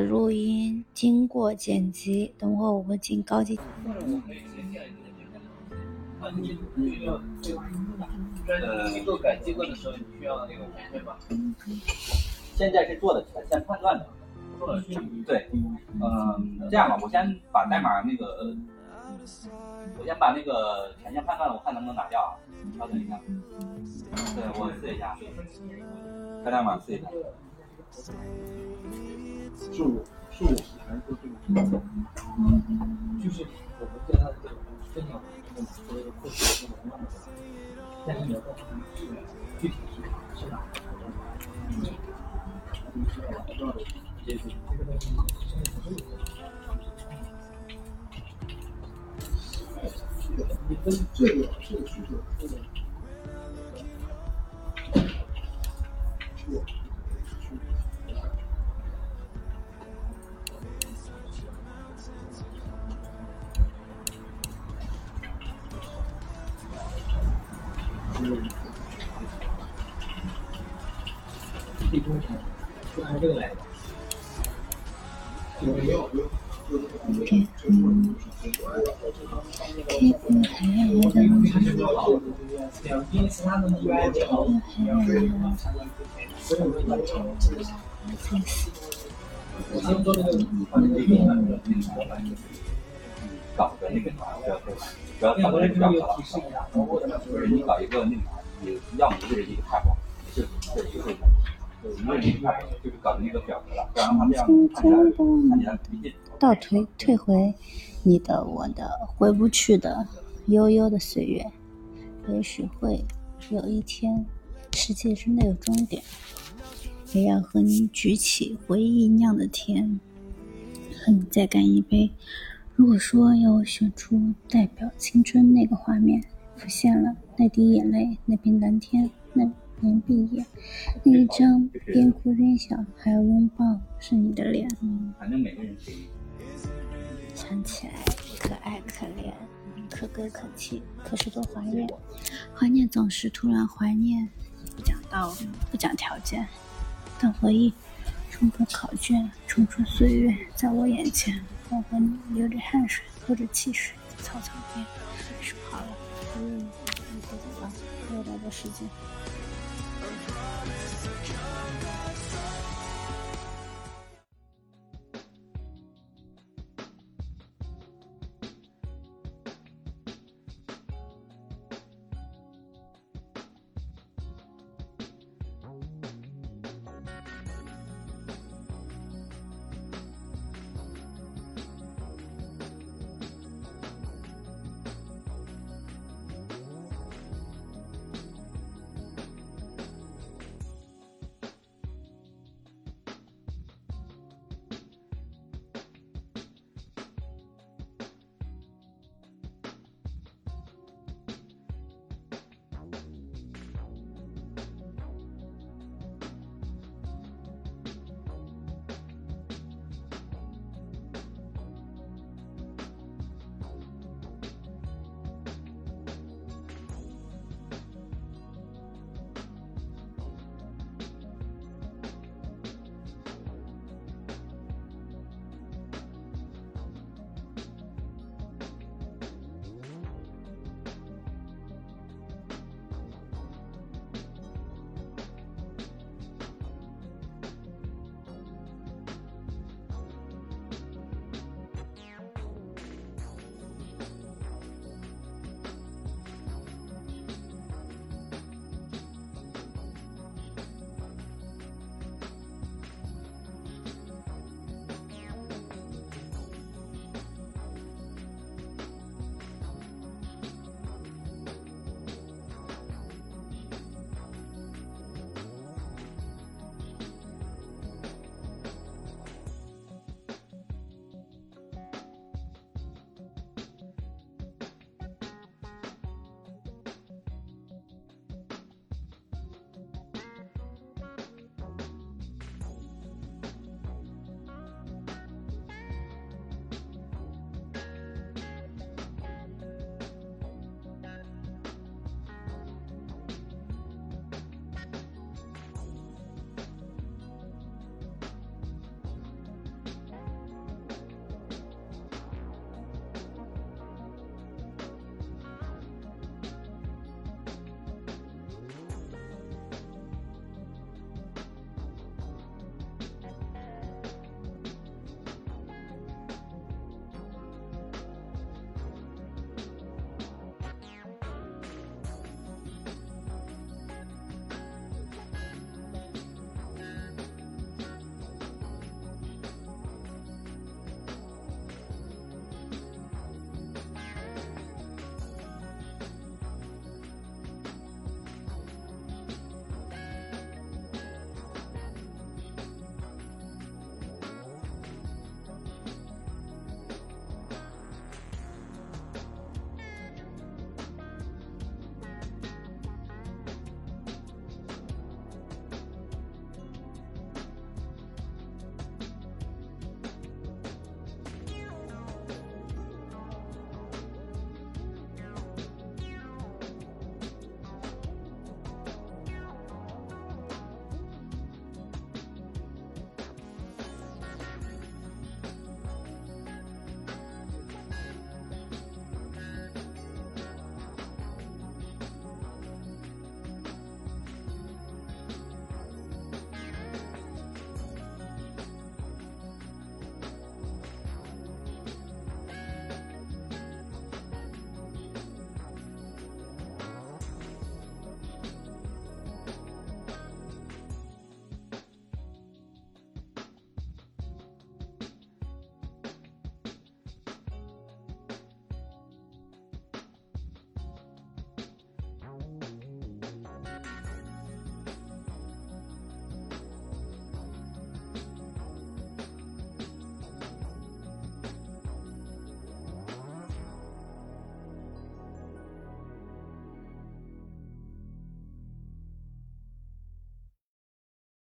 录音经过剪辑，等会我会进高级。呃，机构改机构的时候，你需要那个权限吗？现在是做的权限判断的，做的对，嗯，这样吧，我先把代码那个，我先把那个权限判断，我看能不能打掉啊？稍等一下，对我试一下，开代码试一下。是我是我还是说这个？就是我们跟他的这个分享这个所谓的过去的这个但是你要告诉他们是具体是是哪个嗯，你需要知道的这些这个东西现在不是你跟这个这地中海，就按这个来的。天空天空海洋的梦，海洋我先做这个，搞个那个啥，不要不要搞个那个啥，就是你搞一个那个，你要么就是一个 tab，就就一个。倒退退回你的我的回不去的悠悠的岁月，也许会有一天，世界真的有终点，也要和你举起回忆酿的甜，和你再干一杯。如果说要我选出代表青春那个画面，浮现了那滴眼泪，那片蓝天，那。年闭眼，那一张边哭边笑还要拥抱是你的脸。反正每个人想起来可爱可怜，可歌可泣，可是多怀念。怀念总是突然怀念，不讲道理，不讲条件。但回忆冲破考卷，冲出岁月，在我眼前，我和你流着汗水，喝着汽水，在操场边说好了，嗯，你别走了，还有那个时间。